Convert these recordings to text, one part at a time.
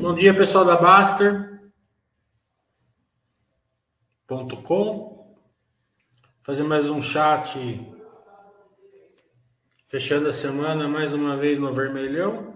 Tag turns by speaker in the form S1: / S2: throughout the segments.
S1: Bom dia, pessoal da Baster.com. Fazer mais um chat. Fechando a semana mais uma vez no vermelhão.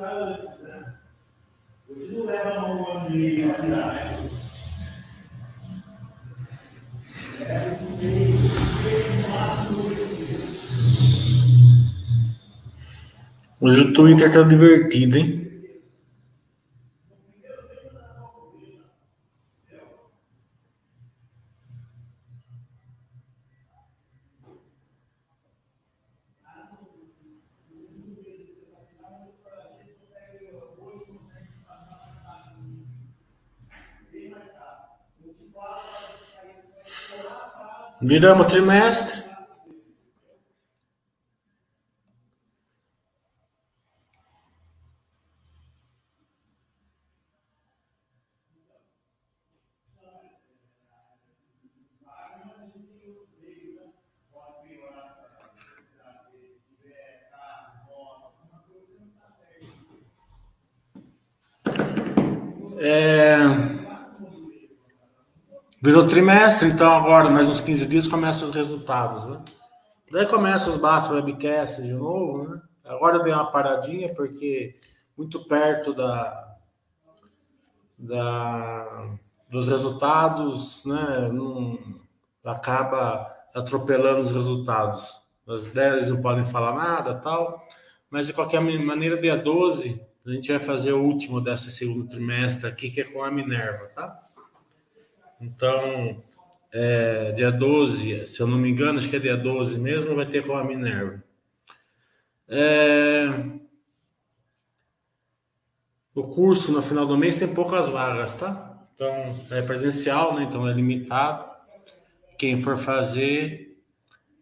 S1: a bolsa. Uhum. Hoje o Twitter tá divertido, hein? Viramos trimestre. Virou trimestre, então agora, mais uns 15 dias, começam os resultados, né? Daí começam os Basta Webcasts de novo, né? Agora deu uma paradinha, porque muito perto da, da dos resultados, né? Acaba atropelando os resultados. As 10 não podem falar nada tal, mas de qualquer maneira, dia 12, a gente vai fazer o último dessa segundo trimestre aqui, que é com a Minerva, tá? Então, é, dia 12, se eu não me engano, acho que é dia 12 mesmo, vai ter com a Minerva. É, o curso no final do mês tem poucas vagas, tá? Então, é presencial, né? Então é limitado. Quem for fazer,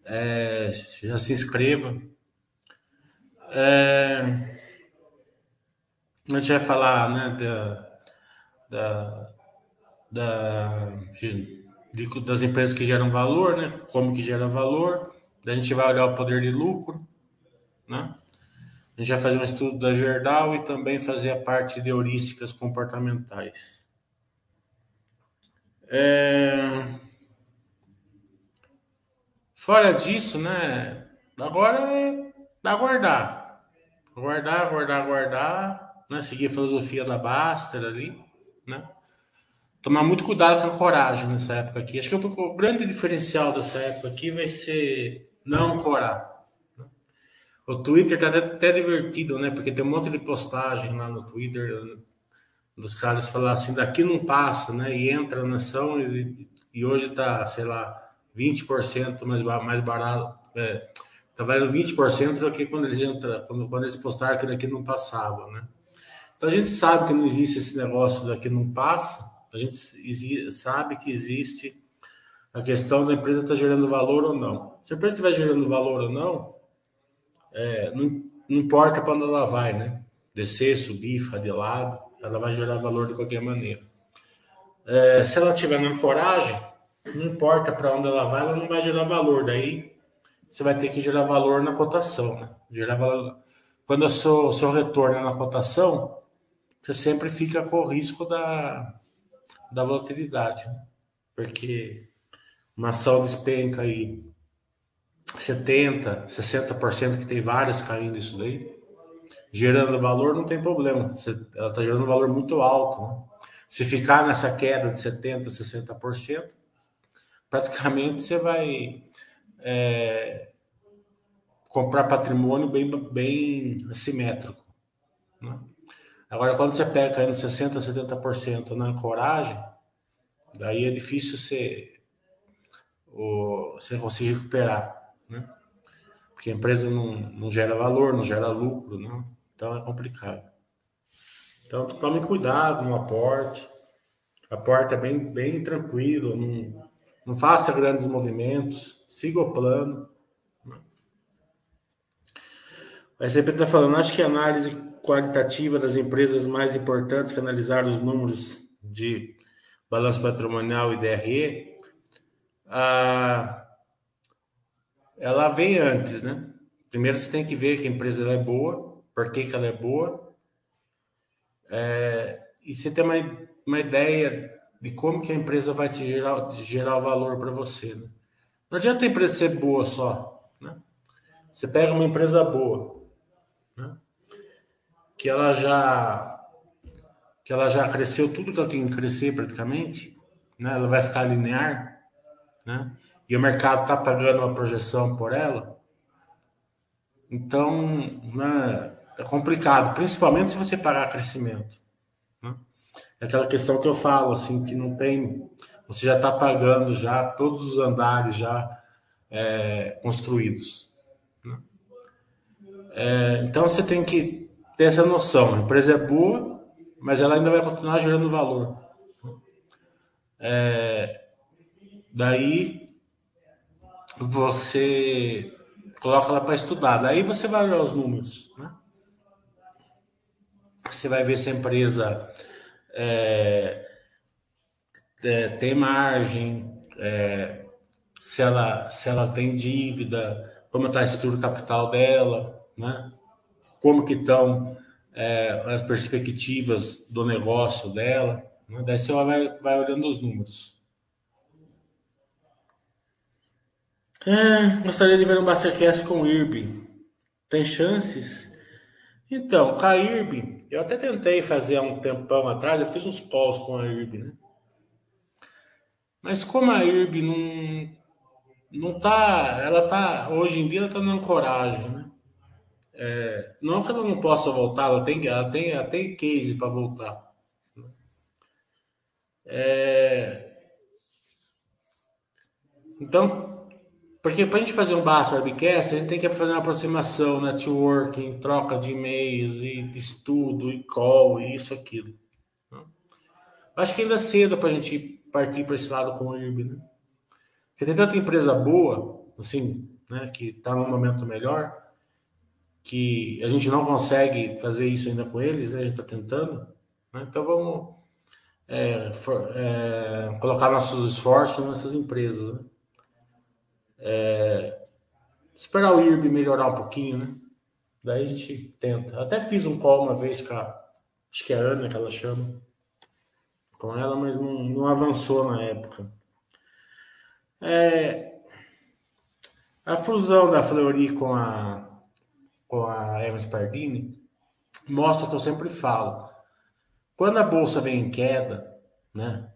S1: é, já se inscreva. É, a gente vai falar, né, da, da da, de, das empresas que geram valor, né? Como que gera valor. Daí a gente vai olhar o poder de lucro, né? A gente vai fazer um estudo da Gerdau e também fazer a parte de heurísticas comportamentais. É... Fora disso, né? Agora é aguardar. Aguardar, aguardar, aguardar. Né? Seguir a filosofia da Baster ali, né? Tomar muito cuidado com a coragem nessa época aqui. Acho que o grande diferencial dessa época aqui vai ser não corar. Né? O Twitter tá até, até, divertido, né? Porque tem um monte de postagem lá no Twitter dos caras falar assim, daqui não passa, né? E entra na ação e, e hoje tá, sei lá, 20% mais, mais barato. É, tá valendo 20% do que quando eles entram, quando, quando eles postaram que daqui não passava, né? Então a gente sabe que não existe esse negócio daqui não passa, a gente sabe que existe a questão da empresa estar tá gerando valor ou não. Se a empresa estiver gerando valor ou não, é, não, não, importa para onde ela vai, né? Descer, subir, ficar de lado, ela vai gerar valor de qualquer maneira. É, se ela tiver na coragem, não importa para onde ela vai, ela não vai gerar valor. Daí você vai ter que gerar valor na cotação, né? Gerar valor. Quando o seu, seu retorno é na cotação, você sempre fica com o risco da, da volatilidade, né? porque uma ação despenca aí 70, 60% que tem várias caindo isso daí, gerando valor não tem problema, ela está gerando valor muito alto. Né? Se ficar nessa queda de 70, 60%, praticamente você vai é, comprar patrimônio bem, bem assimétrico. Né? Agora, quando você pega caindo 60%, 70% na ancoragem, daí é difícil você, você conseguir recuperar. Né? Porque a empresa não, não gera valor, não gera lucro, né? então é complicado. Então, tome cuidado no aporte. Aporte é bem, bem tranquilo, não, não faça grandes movimentos, siga o plano. O SCP está falando, acho que a análise qualitativa das empresas mais importantes que analisaram os números de balanço patrimonial e DRE, ah, ela vem antes, né? Primeiro você tem que ver que a empresa é boa, por que, que ela é boa, é, e você tem uma, uma ideia de como que a empresa vai te gerar, gerar valor para você. Né? Não adianta a empresa ser boa só. Né? Você pega uma empresa boa? Que ela já que ela já cresceu tudo que ela tem que crescer praticamente, né? ela vai ficar linear, né? e o mercado está pagando uma projeção por ela, então né, é complicado, principalmente se você pagar crescimento. Né? É aquela questão que eu falo, assim, que não tem. Você já está pagando já todos os andares já é, construídos. Né? É, então você tem que ter essa noção. A empresa é boa, mas ela ainda vai continuar gerando valor. É, daí você coloca ela para estudar. Daí você vai olhar os números. Né? Você vai ver se a empresa é, é, tem margem, é, se, ela, se ela tem dívida, como está a estrutura capital dela, né? Como que estão é, as perspectivas do negócio dela. Né? Daí você vai, vai olhando os números. É, gostaria de ver um Masterclass com o IRB. Tem chances? Então, com a IRB, eu até tentei fazer há um tempão atrás, eu fiz uns calls com a IRB, né? Mas como a IRB não, não tá, ela tá, hoje em dia ela tá na ancoragem, né? É, não que ela não possa voltar, ela tem, ela tem, ela tem case para voltar. É, então, porque para a gente fazer um Basta Webcast, a gente tem que fazer uma aproximação, networking, troca de e-mails, e estudo, e call, e isso, aquilo. Acho que ainda é cedo para a gente partir para esse lado com o IRB, né? Porque tem tanta empresa boa, assim, né, que está num momento melhor, que a gente não consegue fazer isso ainda com eles, né? a gente está tentando. Né? Então vamos é, for, é, colocar nossos esforços nessas empresas. Né? É, esperar o IRB melhorar um pouquinho, né? Daí a gente tenta. Até fiz um call uma vez com a, acho que é a Ana que ela chama, com ela, mas não, não avançou na época. É, a fusão da Fleury com a com a Hermes Pardini, mostra o que eu sempre falo. Quando a bolsa vem em queda, né?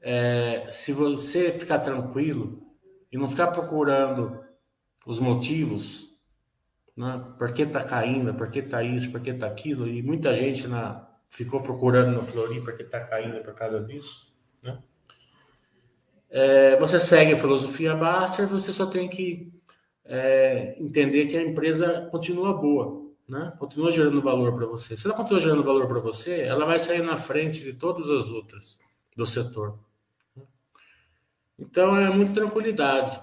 S1: É, se você ficar tranquilo e não ficar procurando os motivos, né? Por que tá caindo, por que tá isso, por que tá aquilo, e muita gente na, ficou procurando no Flori porque tá caindo por causa disso, né? É, você segue a filosofia Baster, você só tem que é, entender que a empresa continua boa, né? continua gerando valor para você. Se ela continua gerando valor para você, ela vai sair na frente de todas as outras do setor. Então é muita tranquilidade.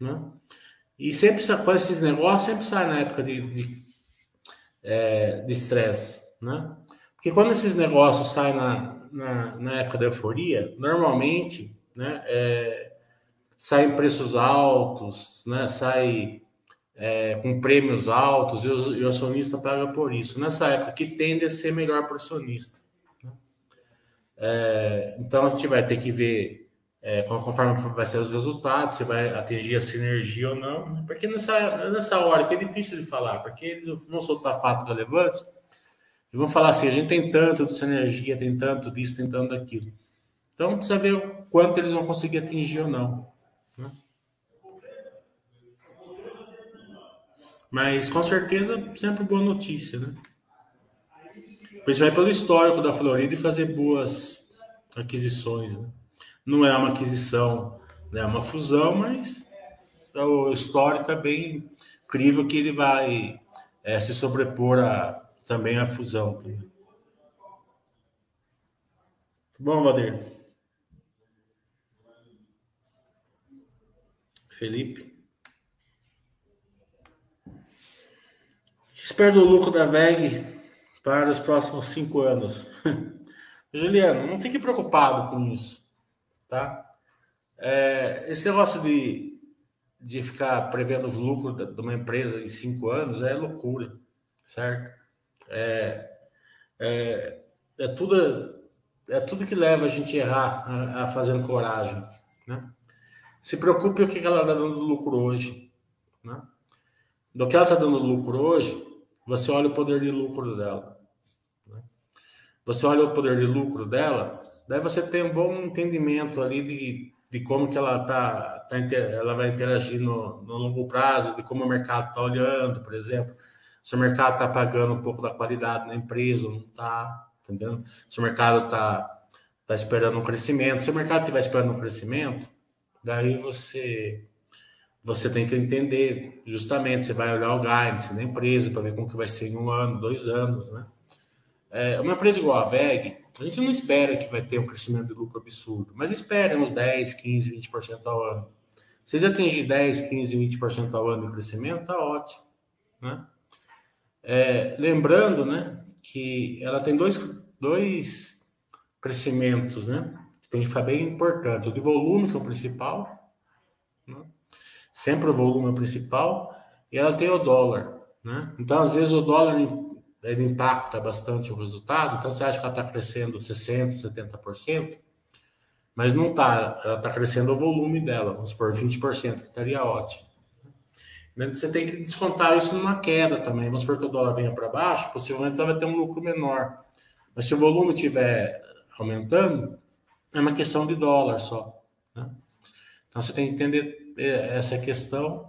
S1: Né? E sempre com esses negócios, sempre sai na época de é, estresse. É, né? Porque quando esses negócios saem na, na, na época da euforia, normalmente né, é, saem preços altos, né? sai é, com prêmios altos e o, e o, acionista paga por isso. Nessa época que tende a ser melhor para o acionista. Né? É, então a gente vai ter que ver é, conforme vai ser os resultados, se vai atingir a sinergia ou não, né? porque nessa, nessa hora que é difícil de falar, porque eles vão soltar fatos relevantes e vão falar assim, a gente tem tanto de sinergia, tem tanto disso, tem tanto daquilo. Então precisa ver quanto eles vão conseguir atingir ou não. Mas com certeza sempre boa notícia, né? Principalmente pelo histórico da Florida e fazer boas aquisições. Né? Não é uma aquisição, né? é uma fusão, mas o histórico é bem incrível que ele vai é, se sobrepor a, também à fusão. Também. Bom, Valdir. Felipe. Espero o lucro da VEG para os próximos cinco anos. Juliano, não fique preocupado com isso, tá? É, esse negócio de, de ficar prevendo os lucros de uma empresa em cinco anos é loucura, certo? É, é, é tudo é tudo que leva a gente a errar a, a fazendo coragem, né? Se preocupe o que ela está dando lucro hoje. Né? Do que ela está dando lucro hoje, você olha o poder de lucro dela. Né? Você olha o poder de lucro dela, daí você tem um bom entendimento ali de, de como que ela tá, tá ela vai interagir no, no longo prazo, de como o mercado está olhando, por exemplo. Se o mercado está pagando um pouco da qualidade na empresa não está, entendeu? Se o mercado está tá esperando um crescimento, se o mercado estiver esperando um crescimento, Daí você você tem que entender justamente, você vai olhar o guidance da empresa para ver como que vai ser em um ano, dois anos, né? É, uma empresa igual a VEG, a gente não espera que vai ter um crescimento de lucro absurdo, mas espera uns 10, 15, 20% ao ano. Se eles atingir 10, 15, 20% ao ano de crescimento, tá ótimo, né? É, lembrando, né, que ela tem dois, dois crescimentos, né? tem que ficar bem importante. O de volume, que é o principal? Sempre o volume principal, e ela tem o dólar. Né? Então, às vezes, o dólar ele impacta bastante o resultado, então você acha que ela está crescendo 60%, 70%, mas não está, ela está crescendo o volume dela, vamos supor 20%, que estaria ótimo. Você tem que descontar isso numa queda também. Vamos supor que o dólar venha para baixo, possivelmente ela vai ter um lucro menor. Mas se o volume estiver aumentando, é uma questão de dólar só. Né? Então você tem que entender essa questão.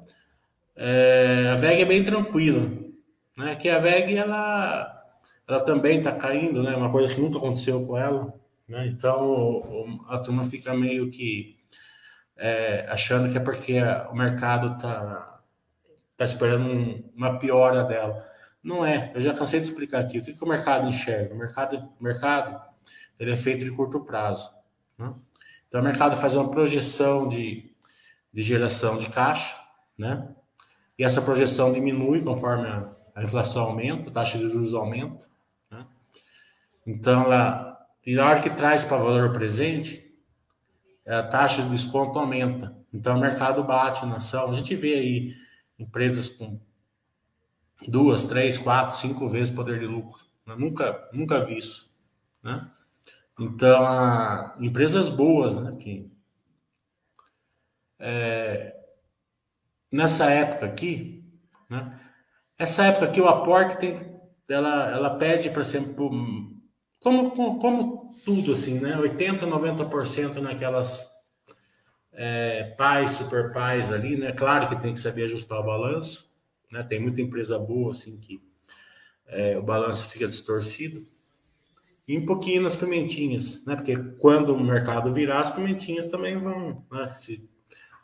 S1: É, a VEG é bem tranquila, né? Que a VEG ela, ela também está caindo, né? Uma coisa que nunca aconteceu com ela, né? Então a turma fica meio que é, achando que é porque o mercado está tá esperando um, uma piora dela. Não é. Eu já cansei de explicar aqui. O que, que o mercado enxerga? O mercado, mercado ele é feito de curto prazo. Né? Então, o mercado faz uma projeção de, de geração de caixa, né? e essa projeção diminui conforme a, a inflação aumenta, a taxa de juros aumenta. Né? Então, ela, e na hora que traz para valor presente, a taxa de desconto aumenta. Então, o mercado bate na ação. A gente vê aí empresas com duas, três, quatro, cinco vezes poder de lucro. Eu nunca, nunca vi isso. Né? Então, a, empresas boas, né, que é, nessa época aqui, né, essa época aqui o aporte tem, ela, ela pede para sempre como, como, como tudo assim, né, 80, 90% naquelas é, pais, super pais ali, né, claro que tem que saber ajustar o balanço, né, tem muita empresa boa assim que é, o balanço fica distorcido, e um pouquinho nas pimentinhas, né? Porque quando o mercado virar, as pimentinhas também vão, né? Se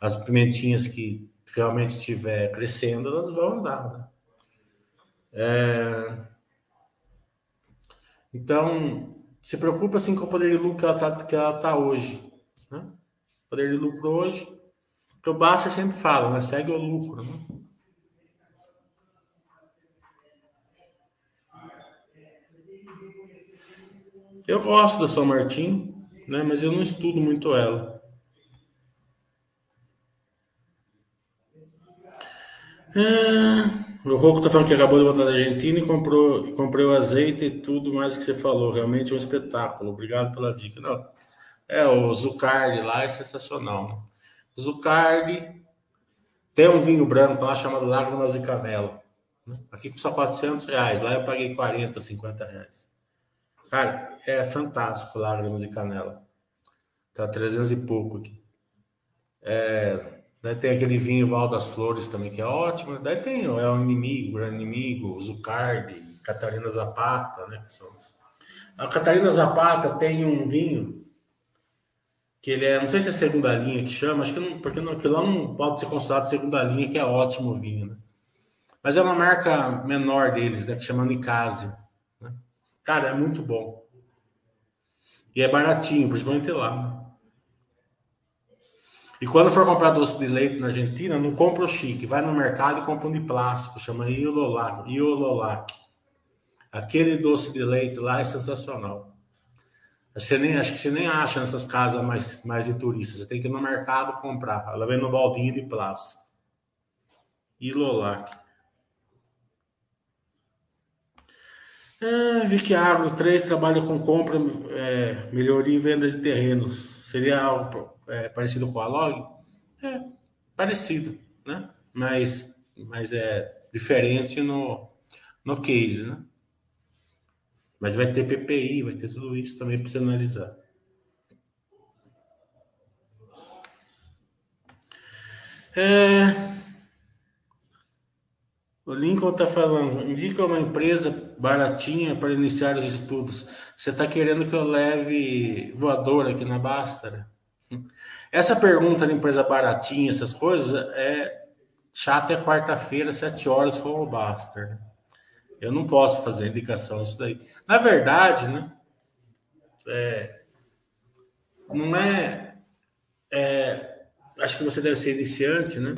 S1: as pimentinhas que realmente estiver crescendo, elas vão andar, né? É... Então, se preocupa assim com o poder de lucro que ela está tá hoje, né? Poder de lucro hoje, que o Basser sempre fala, né? Segue o lucro, né? Eu gosto da São Martin, né? Mas eu não estudo muito ela. É... O Rocco tá falando que acabou de voltar da Argentina e comprou, comprou azeite e tudo mais que você falou. Realmente é um espetáculo. Obrigado pela dica. Não, é, o Zucardi lá é sensacional. Né? Zucardi tem um vinho branco lá chamado Lágrimas de Canela. Né? Aqui custa 400 reais. Lá eu paguei 40, 50 reais. Cara, é fantástico Lágrimas de Canela. Tá 300 e pouco aqui. É, tem aquele vinho Val das Flores também, que é ótimo. Daí tem É o Inimigo, o Grande Inimigo, o Zucardi, Catarina Zapata, né? A Catarina Zapata tem um vinho que ele é, não sei se é segunda linha que chama, acho que não, porque não, aquilo lá não pode ser considerado segunda linha, que é ótimo vinho, né? Mas é uma marca menor deles, né? Que chama Nicásio. Né? Cara, é muito bom. E é baratinho, principalmente lá. E quando for comprar doce de leite na Argentina, não compra o chique. Vai no mercado e compra um de plástico, chama Iololac. Iololac. Aquele doce de leite lá é sensacional. Você nem, acho que você nem acha nessas casas mais, mais de turistas. Você tem que ir no mercado comprar. Ela vem no baldinho de plástico. Ilolac. É, vi que a Agro 3 trabalha com compra, é, melhoria e venda de terrenos. Seria algo é, parecido com a Log? É, parecido, né? Mas, mas é diferente no, no case, né? Mas vai ter PPI, vai ter tudo isso também para você analisar. É, o Lincoln está falando, indica uma empresa baratinha para iniciar os estudos. Você está querendo que eu leve voador aqui na Basta? Essa pergunta de empresa baratinha, essas coisas, é chata é quarta-feira, sete horas com o Basta. Eu não posso fazer indicação disso daí. Na verdade, né? É, não é, é. Acho que você deve ser iniciante, né?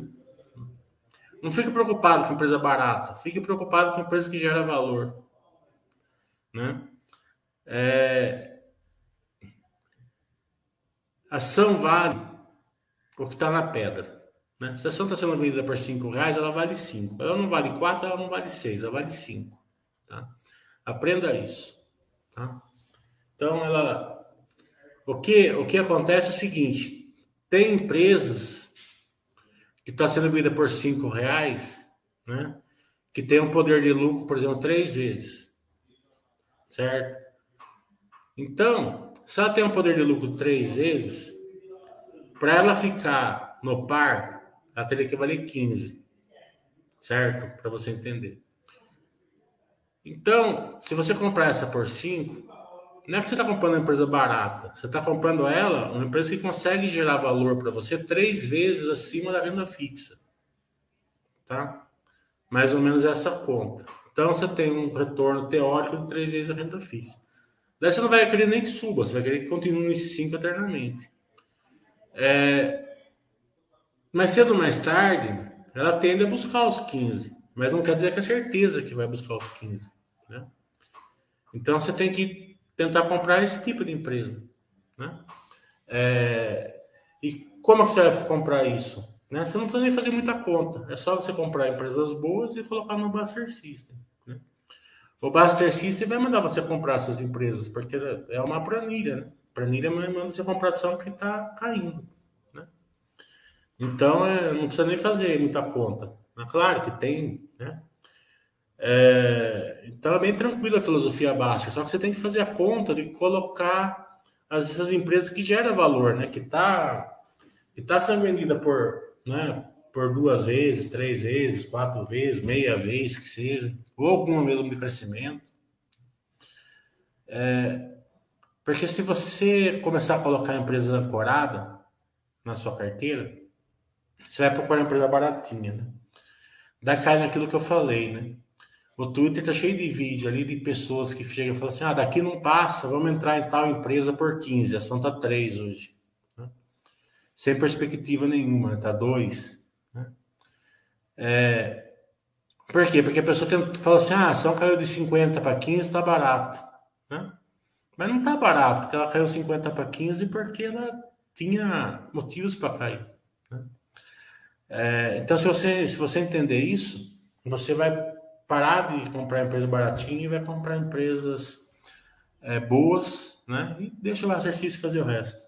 S1: Não fique preocupado com empresa barata, fique preocupado com empresa que gera valor. Né? É... Ação vale o que está na pedra. Né? Se a ação está sendo vendida por 5 reais, ela vale 5. Ela não vale 4, ela não vale 6, ela vale 5. Tá? Aprenda isso. Tá? Então, ela. O que, o que acontece é o seguinte: tem empresas que está sendo vendida por cinco reais, né? Que tem um poder de lucro, por exemplo, três vezes, certo? Então, se ela tem um poder de lucro três vezes, para ela ficar no par, ela teria que valer 15, certo? Para você entender. Então, se você comprar essa por 5, não é que você está comprando uma empresa barata, você está comprando ela, uma empresa que consegue gerar valor para você três vezes acima da renda fixa. Tá? Mais ou menos essa conta. Então você tem um retorno teórico de três vezes a renda fixa. Daí você não vai querer nem que suba, você vai querer que continue nesse 5 eternamente. É... Mais cedo ou mais tarde, ela tende a buscar os 15, mas não quer dizer que é certeza que vai buscar os 15. Né? Então você tem que tentar comprar esse tipo de empresa. Né? É, e como é que você vai comprar isso? Né? Você não precisa nem fazer muita conta. É só você comprar empresas boas e colocar no Buster System. Né? O Buster System vai mandar você comprar essas empresas, porque é uma planilha. Né? Planilha manda você comprar ação que está caindo. Né? Então, é, não precisa nem fazer muita conta. Claro que tem né? É, então é bem tranquila a filosofia básica, só que você tem que fazer a conta de colocar as, essas empresas que geram valor, né? Que está que tá sendo vendida por, né, por duas vezes, três vezes, quatro vezes, meia vez que seja, ou alguma mesmo de crescimento. É, porque se você começar a colocar a empresa ancorada na sua carteira, você vai procurar uma empresa baratinha, né? Daí cai naquilo que eu falei, né? O Twitter tá cheio de vídeo ali de pessoas que chegam e falam assim: ah, daqui não passa, vamos entrar em tal empresa por 15, a ação tá 3 hoje. Né? Sem perspectiva nenhuma, tá 2. Né? É... Por quê? Porque a pessoa tem, fala assim: ah, a ação caiu de 50 para 15, tá barato. Né? Mas não tá barato, porque ela caiu 50 para 15 porque ela tinha motivos para cair. Né? É... então, se você, se você entender isso, você vai parar de comprar empresa baratinha e vai comprar empresas é, boas, né? E deixa o exercício fazer o resto.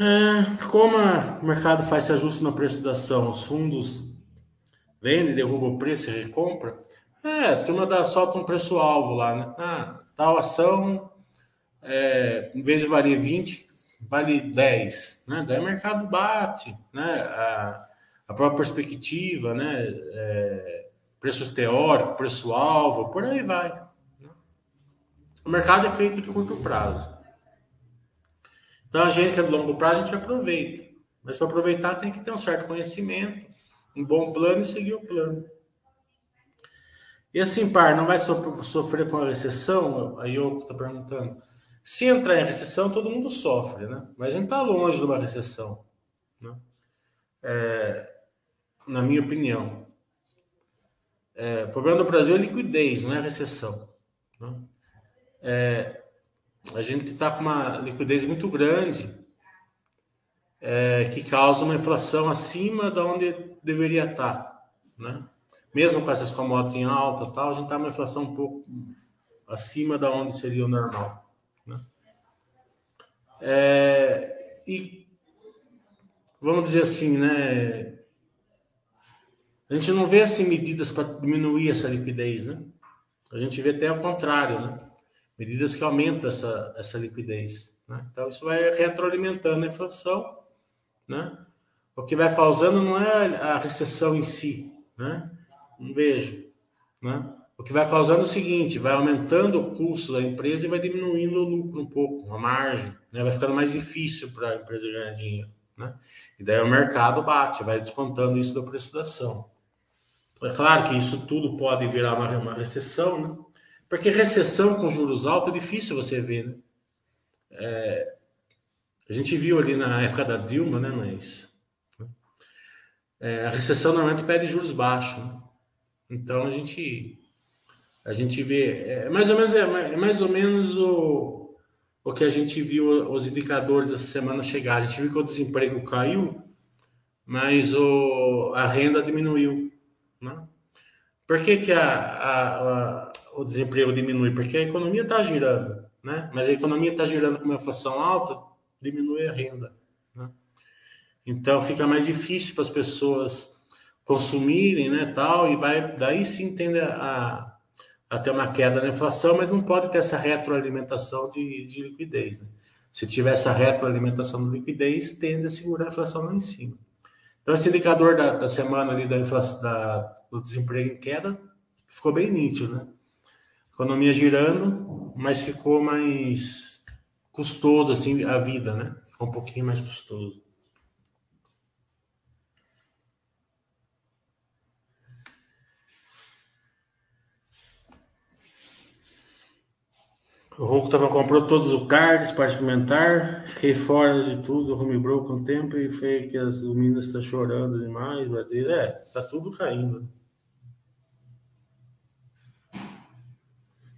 S1: É, como o mercado faz esse ajuste no preço da ação, os fundos vendem, derrubam o preço e recompra, é, a turma dá, solta um preço-alvo lá, né? Ah, tal ação é, em vez de valer 20, vale 10, né? Daí o mercado bate, né? A própria perspectiva, né? É, preços teóricos, preço-alvo, por aí vai. Né? O mercado é feito de curto prazo. Então a gente que é de longo prazo, a gente aproveita. Mas para aproveitar tem que ter um certo conhecimento, um bom plano e seguir o plano. E assim, par, não vai sofrer com a recessão? Aí eu estou perguntando. Se entrar em recessão, todo mundo sofre, né? Mas a gente está longe de uma recessão, né? É, na minha opinião. É, o problema do Brasil é liquidez, não é recessão. Né? É, a gente está com uma liquidez muito grande é, que causa uma inflação acima da onde deveria estar, tá, né? Mesmo com essas commodities em alta, tal, a gente está uma inflação um pouco acima da onde seria o normal. É, e vamos dizer assim, né? A gente não vê assim medidas para diminuir essa liquidez, né? A gente vê até ao contrário, né? Medidas que aumentam essa, essa liquidez. Né? Então isso vai retroalimentando a inflação, né? O que vai causando não é a recessão em si, né? Um beijo, né? O que vai causando é o seguinte, vai aumentando o custo da empresa e vai diminuindo o lucro um pouco, a margem, né? Vai ficando mais difícil para a empresa ganhar dinheiro, né? E daí o mercado bate, vai descontando isso da ação. É claro que isso tudo pode virar uma, uma recessão, né? Porque recessão com juros altos é difícil você ver, né? É, a gente viu ali na época da Dilma, né? Mas é, a recessão normalmente pede juros baixos. Né? Então a gente a gente vê é mais ou menos é, é mais ou menos o, o que a gente viu os indicadores essa semana chegar. A gente viu que o desemprego caiu, mas o, a renda diminuiu, né? Por que, que a, a, a, o desemprego diminui? Porque a economia está girando, né? Mas a economia está girando com uma inflação alta, diminui a renda. Né? Então fica mais difícil para as pessoas consumirem, né, tal, e vai daí sim tende a, a ter uma queda na inflação, mas não pode ter essa retroalimentação de, de liquidez. Né? Se tiver essa retroalimentação de liquidez, tende a segurar a inflação lá em cima. Então esse indicador da, da semana ali da, da do desemprego em queda ficou bem nítido, né? Economia girando, mas ficou mais custoso assim a vida, né? Ficou um pouquinho mais custoso. O Ronco comprou todos os cards para experimentar, fiquei fora de tudo, homebrew com o tempo e foi que as meninas estão chorando demais, é, tá tudo caindo.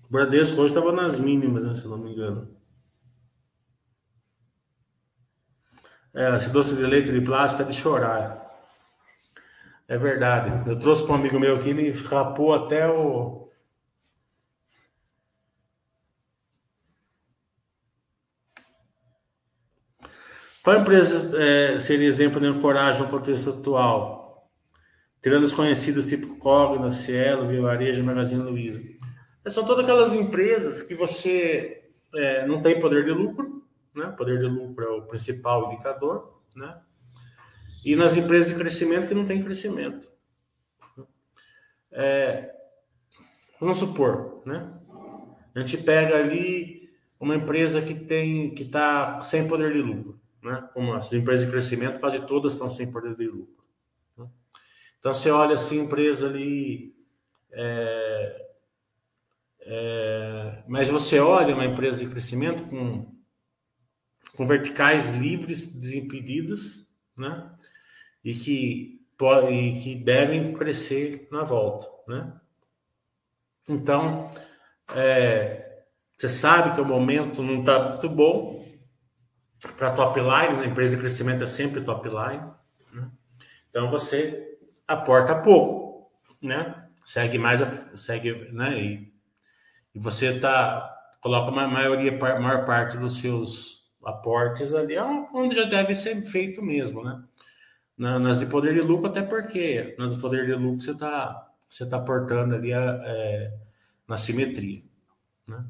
S1: O Bradesco hoje estava nas mínimas, né, se não me engano. É, esse doce de leite de plástico é de chorar. É verdade. Eu trouxe para um amigo meu aqui, ele rapou até o. Qual empresa é, seria exemplo de ancoragem no contexto atual? Tirando os conhecidos tipo Cogna, Cielo, Via Varejo, Magazine Luiza. São todas aquelas empresas que você é, não tem poder de lucro, né? Poder de lucro é o principal indicador, né? E nas empresas de crescimento que não tem crescimento. É, vamos supor, né? A gente pega ali uma empresa que tem que está sem poder de lucro, né? Como as empresas de crescimento, quase todas estão sem poder de lucro. Né? Então você olha assim, empresa ali é, é, mas você olha uma empresa de crescimento com, com verticais livres, desimpedidas, né? E que, e que devem crescer na volta, né? Então, é, você sabe que o momento não está muito bom para top line, né? empresa de crescimento é sempre top line, né? Então você aporta pouco, né? Segue mais, segue, né? E e você tá coloca uma maioria, maior parte dos seus aportes ali é onde já deve ser feito mesmo, né? nas de poder de lucro, até porque nas de poder de lucro você está você tá aportando ali a, é, na simetria, né?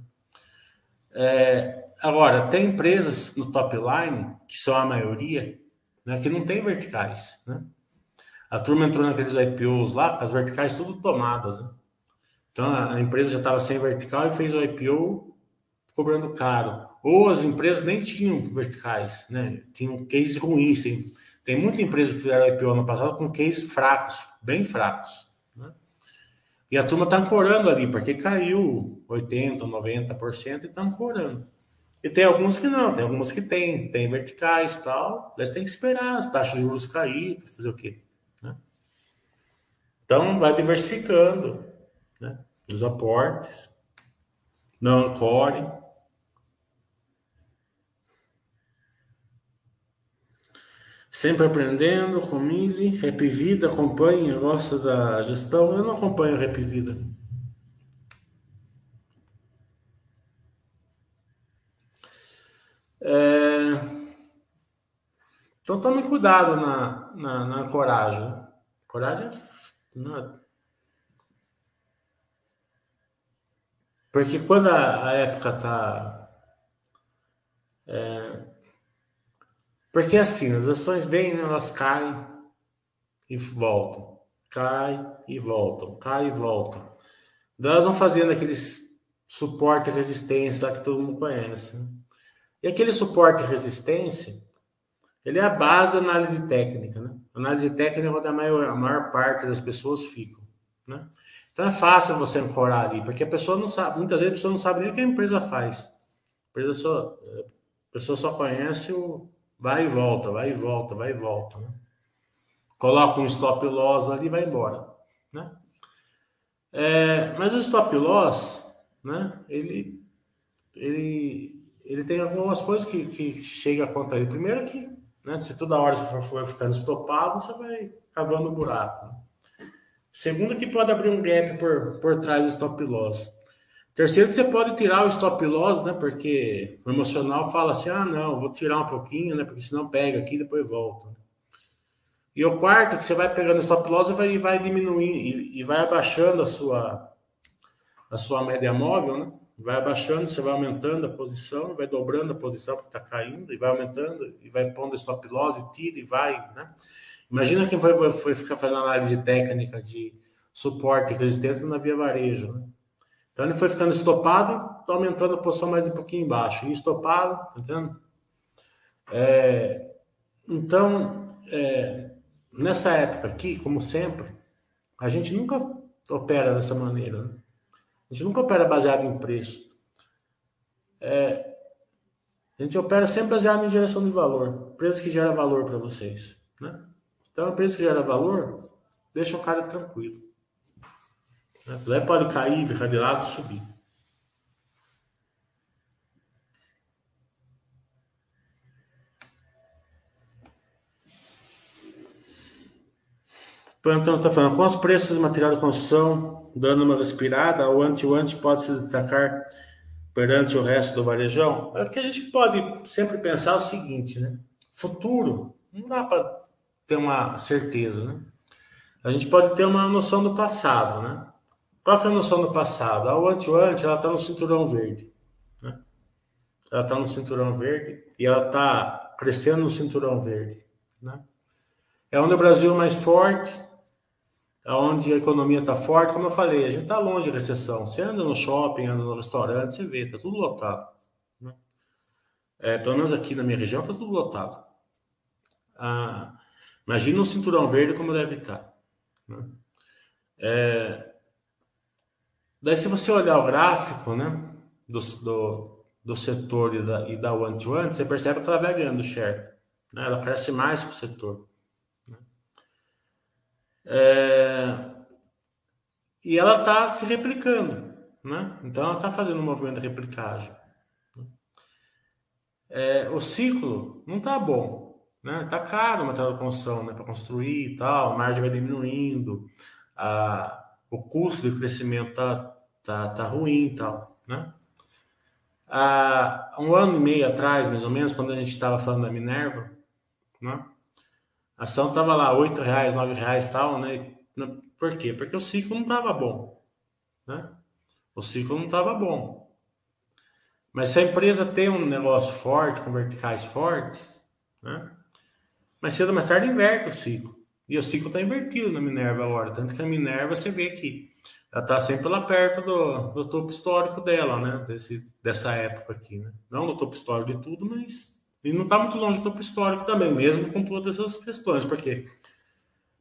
S1: É, agora, tem empresas no top line, que são a maioria, né, que não tem verticais. Né? A turma entrou naqueles IPOs lá, com as verticais tudo tomadas. Né? Então a empresa já estava sem vertical e fez o IPO cobrando caro. Ou as empresas nem tinham verticais, né? Tinham cases ruins. Tem, tem muita empresa que fizeram IPO ano passado com cases fracos, bem fracos. Né? E a turma está ancorando ali, porque caiu 80%, 90% e está ancorando. E tem alguns que não, tem alguns que tem, tem verticais e tal. Você tem que esperar as taxas de juros cair, fazer o quê? Né? Então vai diversificando né? os aportes, não ancore. Sempre aprendendo com Mili, Rap Vida, acompanha, gosta da gestão. Eu não acompanho Rap É... Então tome cuidado na, na, na coragem. Coragem é. Não, Porque quando a, a época tá. É, porque assim, as ações vêm, né, elas caem e voltam. Cai e voltam, cai e voltam. Elas vão fazendo aqueles suporte e resistência lá que todo mundo conhece. Né? E aquele suporte e resistência, ele é a base da análise técnica. Né? A análise técnica é onde a maior, a maior parte das pessoas ficam. Né? Então é fácil você ancorar ali, porque a pessoa não sabe, muitas vezes a pessoa não sabe nem o que a empresa faz. A, empresa só, a pessoa só conhece o vai e volta, vai e volta, vai e volta. Né? Coloca um stop loss ali e vai embora. Né? É, mas o stop loss, né, ele, ele, ele tem algumas coisas que, que chega a conta aí. Primeiro que, né, se toda hora você for ficando estopado, você vai cavando buraco. Né? Segundo, que pode abrir um gap por, por trás do stop loss. Terceiro, que você pode tirar o stop loss, né? Porque o emocional fala assim: ah, não, vou tirar um pouquinho, né? Porque senão pega aqui e depois volta. E o quarto, que você vai pegando o stop loss e vai, vai diminuindo e, e, vai abaixando a sua, a sua média móvel, né? Vai abaixando, você vai aumentando a posição, vai dobrando a posição porque está caindo, e vai aumentando, e vai pondo stop loss e tira e vai, né? Imagina quem foi, foi ficar fazendo análise técnica de suporte e resistência na via varejo. Né? Então ele foi ficando estopado, aumentando a posição mais um pouquinho embaixo. E estopado, tá entendendo? É, então, é, nessa época aqui, como sempre, a gente nunca opera dessa maneira. Né? A gente nunca opera baseado em preço. É, a gente opera sempre baseado em geração de valor. Preço que gera valor para vocês. Né? Então, a empresa que gera valor, deixa o cara tranquilo. Né? pode cair, ficar de lado, subir. Então, está falando, com os preços de material de construção dando uma respirada, o anti-anti pode se destacar perante o resto do varejão? É que a gente pode sempre pensar o seguinte, né? Futuro, não dá para ter uma certeza, né? A gente pode ter uma noção do passado, né? Qual que é a noção do passado? A anti-anti, ela está no cinturão verde, né? Ela está no cinturão verde e ela está crescendo no cinturão verde, né? É onde o Brasil é mais forte, onde a economia está forte, como eu falei, a gente está longe da recessão. Você anda no shopping, anda no restaurante, você vê, está tudo lotado. Né? É, pelo menos aqui na minha região está tudo lotado. Ah, Imagina um cinturão verde como deve estar. Né? É... Daí, se você olhar o gráfico né, do, do, do setor e da, e da one-to-one, você percebe que ela vai ganhando share. Né? Ela cresce mais que o setor. É... E ela está se replicando. Né? Então, ela está fazendo um movimento de replicagem. É, o ciclo não está bom. Né? Tá caro o material de construção né? para construir e tal, a margem vai diminuindo, a, o custo de crescimento tá, tá, tá ruim e tal. Né? Há um ano e meio atrás, mais ou menos, quando a gente estava falando da Minerva, né? A ação estava lá, R$ reais, R$ reais tal, né? Por quê? Porque o ciclo não estava bom. Né? O ciclo não estava bom. Mas se a empresa tem um negócio forte, com verticais fortes, né? Mas cedo ou mais tarde inverte o ciclo. E o ciclo está invertido na Minerva agora. Tanto que a Minerva você vê que ela está sempre lá perto do, do topo histórico dela, né? Desse, dessa época aqui, né? Não do topo histórico de tudo, mas. E não está muito longe do topo histórico também, mesmo com todas essas questões. Por quê?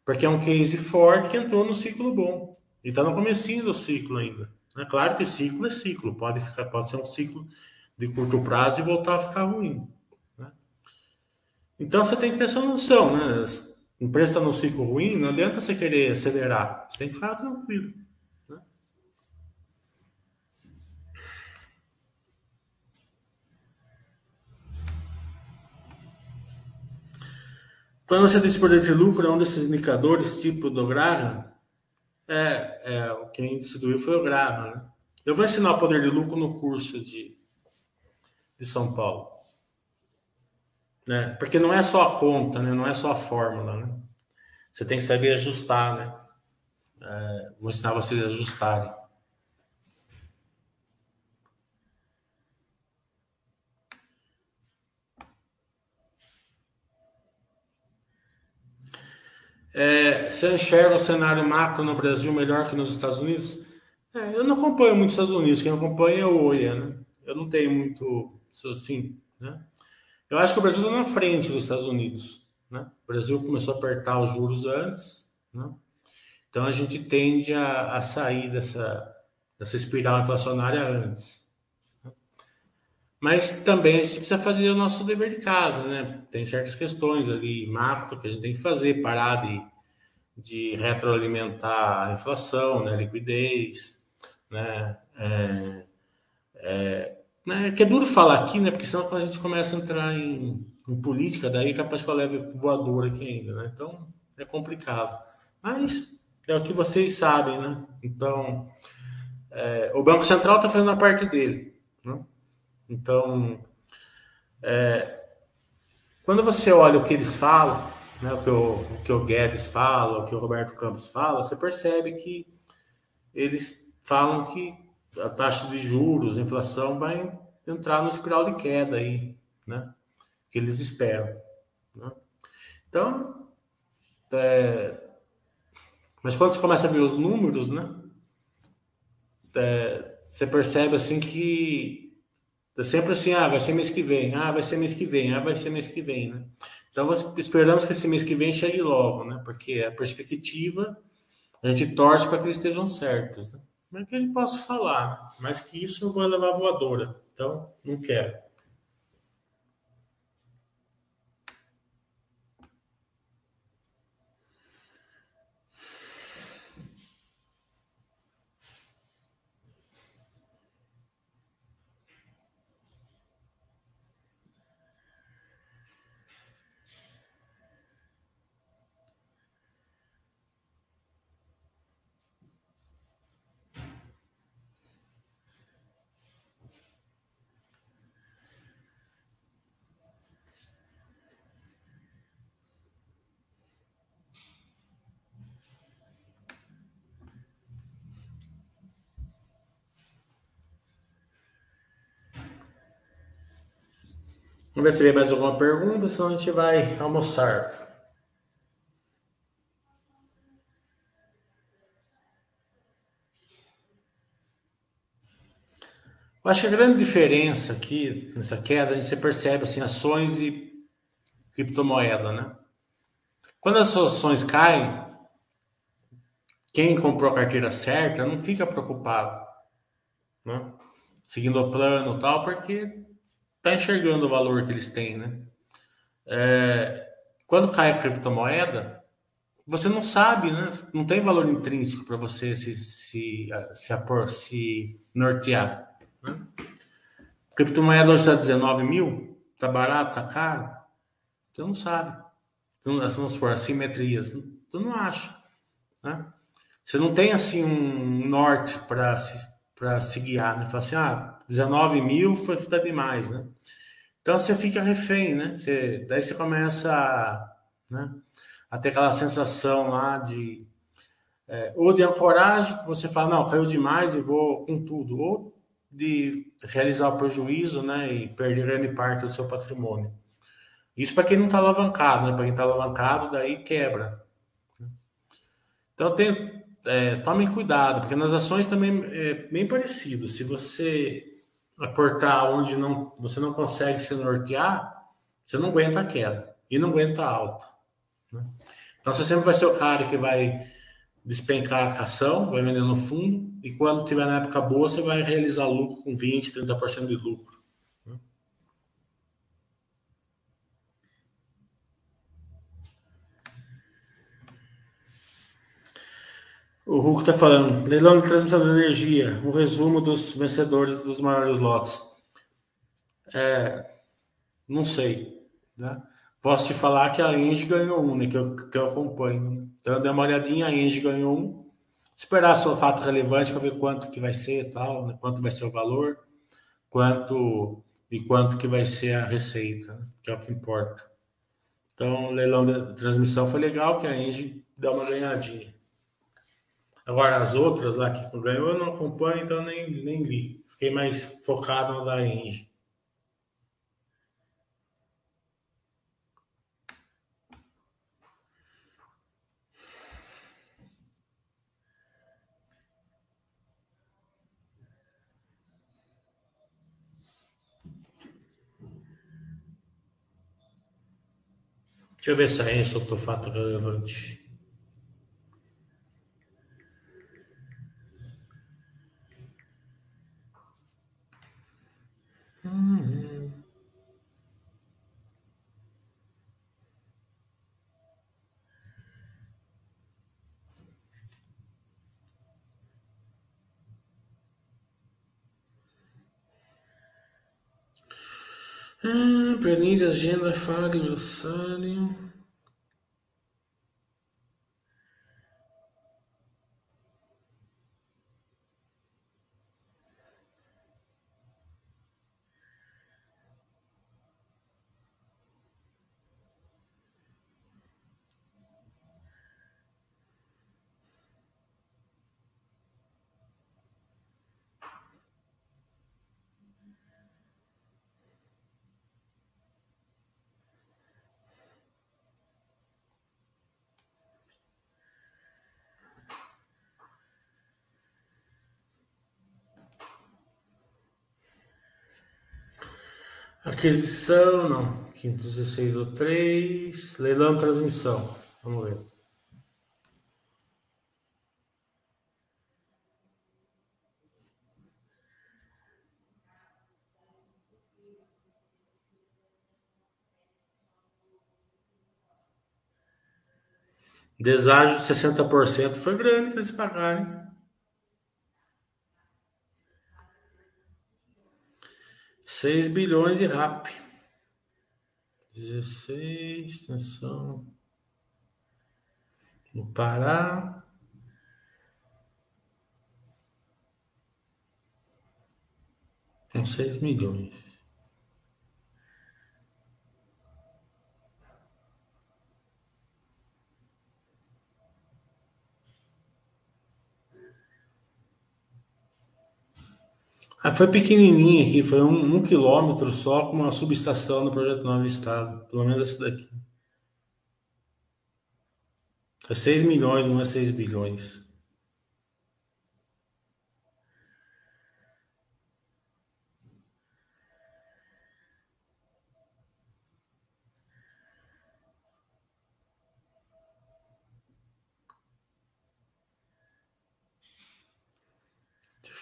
S1: Porque é um case forte que entrou no ciclo bom. E está no comecinho do ciclo ainda. É claro que ciclo é ciclo. Pode, ficar, pode ser um ciclo de curto prazo e voltar a ficar ruim. Né? Então você tem que ter essa noção, né? Empresa no ciclo ruim, não adianta você querer acelerar. Você tem que ficar tranquilo. Quando você diz poder de lucro, é um desses indicadores, tipo do Graham, é, é quem distribuiu foi o Graham, né? Eu vou ensinar o poder de lucro no curso de, de São Paulo. Né? Porque não é só a conta, né? não é só a fórmula. Né? Você tem que saber ajustar. Né? É, vou ensinar vocês a ajustarem. É, você enxerga o cenário macro no Brasil melhor que nos Estados Unidos? É, eu não acompanho muito os Estados Unidos, quem acompanha é o OIA, né? Eu não tenho muito, assim, né? Eu acho que o Brasil está na frente dos Estados Unidos, né? O Brasil começou a apertar os juros antes, né? Então a gente tende a, a sair dessa, dessa espiral inflacionária antes. Mas também a gente precisa fazer o nosso dever de casa, né? Tem certas questões ali, macro, que a gente tem que fazer, parar de, de retroalimentar a inflação, né? liquidez, né? É, é, né? Que é duro falar aqui, né? Porque senão quando a gente começa a entrar em, em política, daí capaz que eu leve voador aqui ainda, né? Então é complicado. Mas é o que vocês sabem, né? Então é, o Banco Central está fazendo a parte dele? Então é, quando você olha o que eles falam, né, o, que o, o que o Guedes fala, o que o Roberto Campos fala, você percebe que eles falam que a taxa de juros, a inflação vai entrar no espiral de queda aí, né? Que eles esperam. Né? Então, é... mas quando você começa a ver os números, né? É... Você percebe assim que é sempre assim, ah, vai ser mês que vem, ah, vai ser mês que vem, ah, vai ser mês que vem, né? Então esperamos que esse mês que vem chegue logo, né? Porque a perspectiva a gente torce para que eles estejam certos, né? Como é que ele posso falar? Mas que isso eu vou levar voadora. Então, não quero. Vamos ver se vem mais alguma pergunta, senão a gente vai almoçar. Eu acho que a grande diferença aqui nessa queda, a gente percebe assim, ações e criptomoeda, né? Quando as ações caem, quem comprou a carteira certa não fica preocupado, né? Seguindo o plano e tal, porque está enxergando o valor que eles têm, né? É, quando cai a criptomoeda, você não sabe, né? Não tem valor intrínseco para você se, se, se, apor, se nortear. Né? Criptomoeda hoje está 19 mil, está barato, está caro. Você não sabe. Então, vamos supor, assimetrias. Tu não acha. Né? Você não tem assim um norte para se, se guiar, né? Fala assim, ah, 19 mil foi tá demais, né? Então você fica refém, né? Você, daí você começa a, né, a ter aquela sensação lá de é, ou de ancoragem, que você fala, não, caiu demais e vou com tudo, ou de realizar o prejuízo, né, e perder grande parte do seu patrimônio. Isso para quem não está alavancado, né? Para quem está alavancado, daí quebra. Então tem, é, tomem cuidado, porque nas ações também é bem parecido. Se você aportar onde não, você não consegue se nortear, você não aguenta a queda e não aguenta a alta. Né? Então você sempre vai ser o cara que vai despencar a ação, vai vender no fundo, e quando tiver na época boa, você vai realizar lucro com 20%, 30% de lucro. O Hulk está falando, leilão de transmissão de energia, um resumo dos vencedores dos maiores lotes. É, não sei, né? Posso te falar que a Engie ganhou um, né? Que eu, que eu acompanho. Então eu dei uma olhadinha, a Engie ganhou um. Esperar só fato relevante para ver quanto que vai ser e tal, né? quanto vai ser o valor, quanto e quanto que vai ser a receita, né? que é o que importa. Então, o leilão de transmissão foi legal, que a Engie deu uma ganhadinha. Agora, as outras lá que ganhou, eu não acompanho, então nem, nem li. Fiquei mais focado no da Engie. Deixa eu ver se a Engie soltou fato relevante. Uhum. Ah, planilha, agenda, fala, aniversário. Aquisição, não. 516 ou 3. Leilão transmissão. Vamos ver. Deságio de 60% foi grande que eles pagaram. 6 bilhões de RAP. 16, atenção. No Pará. Com 6 milhões. Ah, foi pequenininha aqui, foi um, um, quilômetro só com uma subestação no projeto Novo Estado. Pelo menos essa daqui. É 6 milhões, não é 6 bilhões.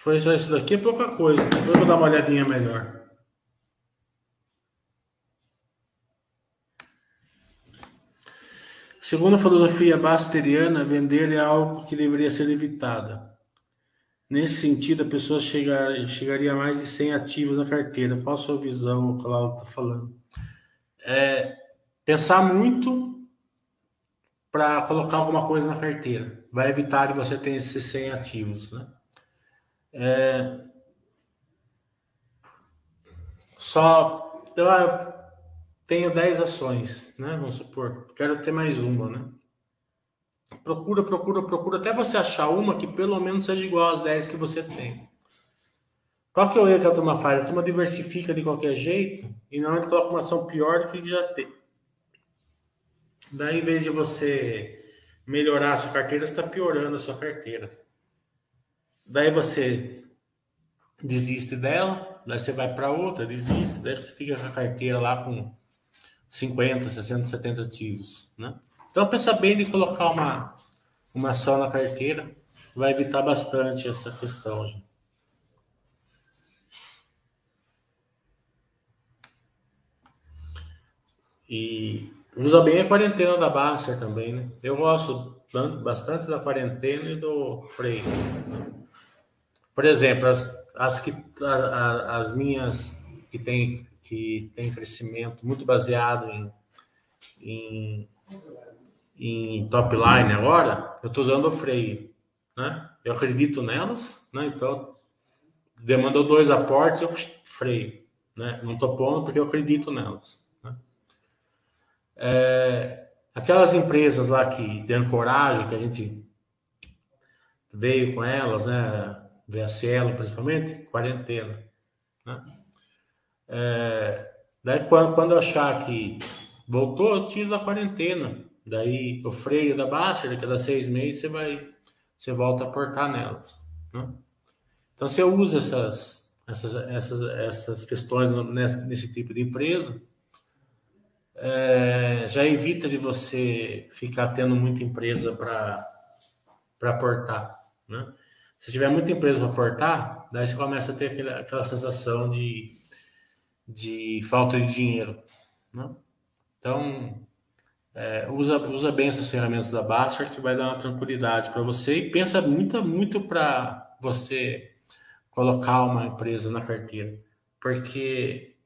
S1: Foi só isso daqui, é pouca coisa. Depois eu vou dar uma olhadinha melhor. Segundo a filosofia basteriana, vender é algo que deveria ser evitado. Nesse sentido, a pessoa chegar, chegaria a mais de 100 ativos na carteira. Qual a sua visão, o Claudio está falando? É, pensar muito para colocar alguma coisa na carteira. Vai evitar de você ter esses 100 ativos, né? É... Só eu tenho 10 ações, né? Vamos supor, quero ter mais uma, né? Procura, procura, procura, até você achar uma que pelo menos seja igual às 10 que você tem. Qual que é o erro que a turma faz? A turma diversifica de qualquer jeito e normalmente coloca uma ação pior do que já tem. Daí, em vez de você melhorar a sua carteira, está piorando a sua carteira. Daí você desiste dela, daí você vai para outra, desiste, daí você fica com a carteira lá com 50, 60, 70 ativos, né? Então pensa bem de colocar uma, uma ação na carteira, vai evitar bastante essa questão, gente. E usa bem a quarentena da Baster também, né? Eu gosto bastante da quarentena e do freio. Por exemplo, as, as, que, a, as minhas que tem, que tem crescimento muito baseado em, em, em top line agora, eu estou usando o freio. Né? Eu acredito nelas, né? então demandou dois aportes, eu freio. Né? Não estou pondo porque eu acredito nelas. É, aquelas empresas lá que deram coragem, que a gente veio com elas, né? VSL principalmente, quarentena. Né? É, daí quando, quando eu achar que voltou, eu tiro da quarentena. Daí o freio da baixa, cada seis meses você vai, você volta a portar nelas. Né? Então você usa essas, essas, essas, essas questões nesse, nesse tipo de empresa é, já evita de você ficar tendo muita empresa para aportar. Né? Se tiver muita empresa para aportar, daí você começa a ter aquela sensação de, de falta de dinheiro. Né? Então, é, usa, usa bem essas ferramentas da Bastard que vai dar uma tranquilidade para você e pensa muito, muito para você colocar uma empresa na carteira. Porque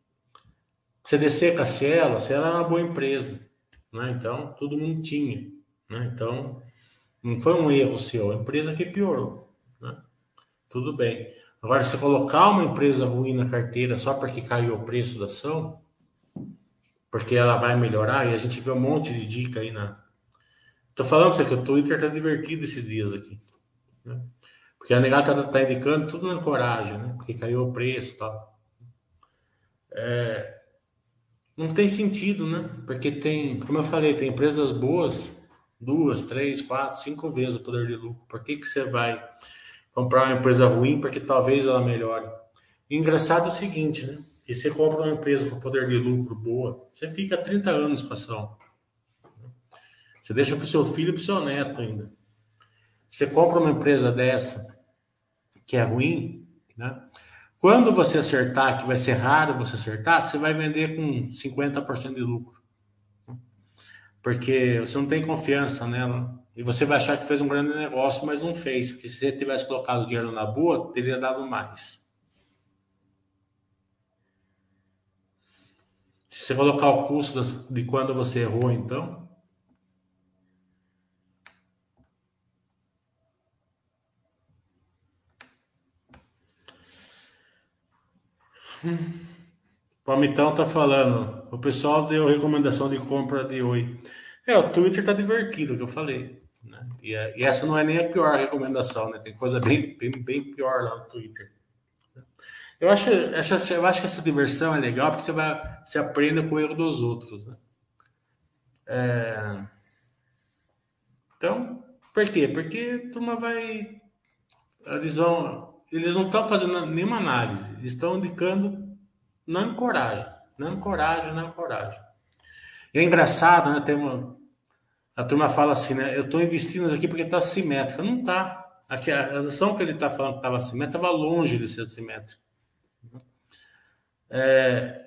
S1: CDC com a Cielo, a Cielo era uma boa empresa, né? Então, todo mundo tinha, né? Então, não foi um erro seu, a empresa que piorou? Tudo bem. Agora, se colocar uma empresa ruim na carteira só porque caiu o preço da ação, porque ela vai melhorar, e a gente vê um monte de dica aí na. Tô falando pra você que o Twitter tá divertido esses dias aqui. Né? Porque a negada tá, tá, indicando tudo na coragem, né? Porque caiu o preço e tal. É, não tem sentido, né? Porque tem, como eu falei, tem empresas boas, duas, três, quatro, cinco vezes o poder de lucro. Por que, que você vai comprar uma empresa ruim? Porque talvez ela melhore. E engraçado é o seguinte, né? Que você compra uma empresa com poder de lucro boa, você fica 30 anos com ação. Você deixa para o seu filho e para o seu neto ainda. Você compra uma empresa dessa que é ruim, né? Quando você acertar, que vai ser raro você acertar, você vai vender com 50% de lucro. Porque você não tem confiança nela. E você vai achar que fez um grande negócio, mas não fez. Porque se você tivesse colocado dinheiro na boa, teria dado mais. Se você colocar o custo de quando você errou, então, O Palmitão tá falando. O pessoal deu recomendação de compra de Oi. É, o Twitter tá divertido, que eu falei. Né? E, é, e, essa não é nem a pior recomendação, né? Tem coisa bem, bem, bem pior lá no Twitter. Eu acho, acho, eu acho que essa diversão é legal porque você vai se aprende com o erro dos outros. Né? É... Então, por quê? Porque a turma vai. Eles vão eles não estão fazendo nenhuma análise, eles estão indicando não coragem, não coragem, não coragem. E é engraçado, né? Tem uma, a turma fala assim, né? Eu estou investindo aqui porque está simétrica. Não está. A ação que ele está falando que estava simétrica estava longe de ser simétrica. É,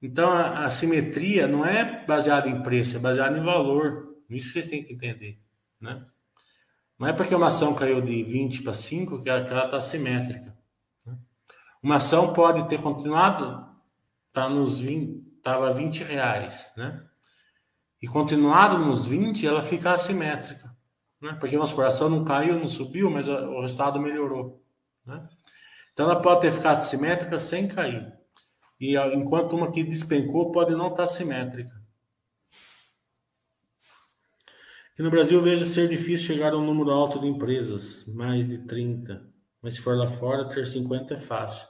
S1: então, a, a, simetria não é baseada em preço, é baseada em valor. Isso vocês têm que entender, né? Não é porque uma ação caiu de 20 para 5 que ela está simétrica. Né? Uma ação pode ter continuado, tá nos 20, estava 20 reais, né? E continuado nos 20, ela fica assimétrica. Né? Porque a nossa ação não caiu, não subiu, mas o resultado melhorou. Né? Então ela pode ter ficado simétrica sem cair. E enquanto uma que despencou pode não estar tá simétrica. Que no Brasil vejo ser difícil chegar a um número alto de empresas, mais de 30. Mas se for lá fora, ter 50 é fácil.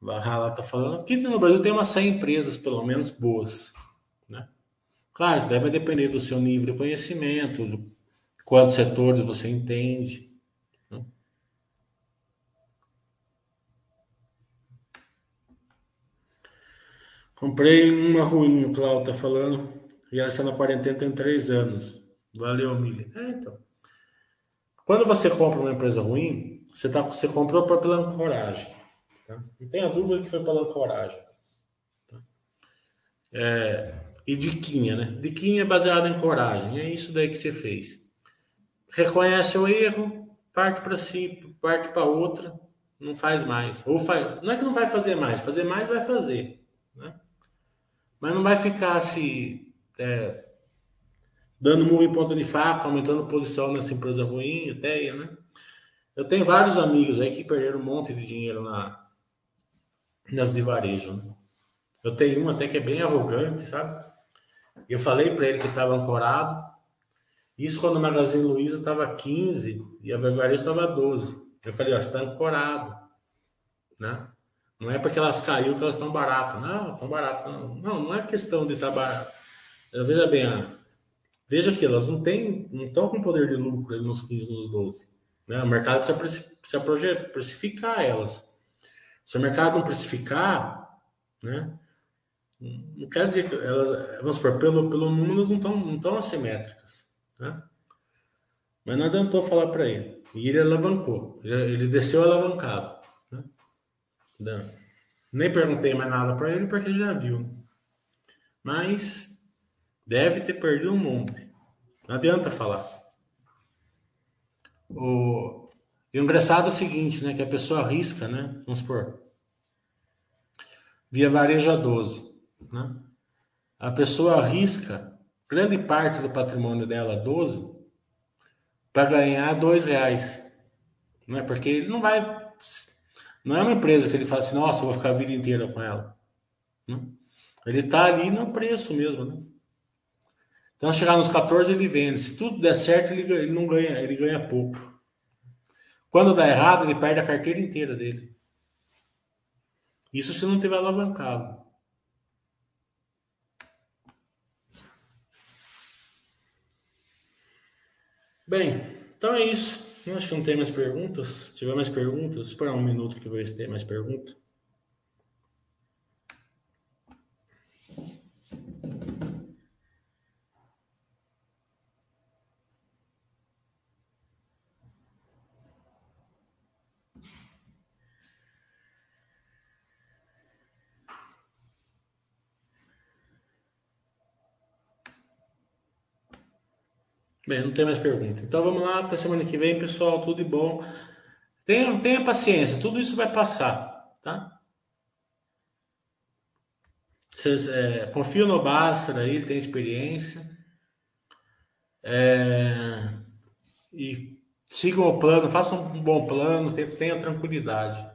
S1: Valhalla está falando. Aqui no Brasil tem umas 100 empresas, pelo menos, boas. Claro, deve depender do seu nível de conhecimento, de quantos setores você entende. Né? Comprei uma ruim, o Cláudio está falando. E ela está na quarentena tem três anos. Valeu, Milha. É, então. Quando você compra uma empresa ruim, você, tá, você comprou pela coragem. Tá? Não tenha dúvida que foi pela coragem. Tá? É, e diquinha, né? Diquinha baseada em coragem. É isso daí que você fez. Reconhece o erro, parte para si, parte para outra, não faz mais. Ou faz, não é que não vai fazer mais, fazer mais vai fazer. Né? Mas não vai ficar se é, dando murro em ponta de faca, aumentando posição nessa empresa ruim, ideia, né? Eu tenho vários amigos aí que perderam um monte de dinheiro na, nas de varejo. Né? Eu tenho um até que é bem arrogante, sabe? Eu falei para ele que estava ancorado. Isso quando o Magazine Luiza estava 15 e a varejo estava 12. Eu falei, ó, está ancorado, né? Não é porque elas caiu que elas estão baratas. Não, estão baratas. Não. não, não é questão de estar tá barato. Veja bem, veja que elas não têm, não estão com poder de lucro nos 15, nos 12. Né? O mercado precisa, precisa precificar elas. Se o mercado não precificar, né? Não quer dizer que elas, vamos supor, pelo, pelo número, não estão não assimétricas. Né? Mas não adiantou falar para ele. E ele alavancou. Ele desceu alavancado. Né? Nem perguntei mais nada para ele porque ele já viu. Mas deve ter perdido um monte. Não adianta falar. O, e o engraçado é o seguinte, né? Que a pessoa arrisca, né? Vamos supor. Via varejo a 12, né? A pessoa arrisca grande parte do patrimônio dela 12 para ganhar dois reais. Né? Porque ele não vai. Não é uma empresa que ele fala assim, nossa, eu vou ficar a vida inteira com ela. Né? Ele está ali no preço mesmo, né? Então, chegar nos 14, ele vende. Se tudo der certo, ele, ele não ganha, ele ganha pouco. Quando dá errado, ele perde a carteira inteira dele. Isso se não tiver alavancado. Bem, então é isso. Eu acho que não tem mais perguntas. Se tiver mais perguntas, esperar um minuto que se tem mais perguntas. Bem, não tem mais pergunta. Então vamos lá, até semana que vem, pessoal. Tudo de bom. Tenha, tenha paciência, tudo isso vai passar, tá? Vocês é, confiam no Baster aí, ele tem experiência. É, e sigam o plano, façam um bom plano, tenha tranquilidade.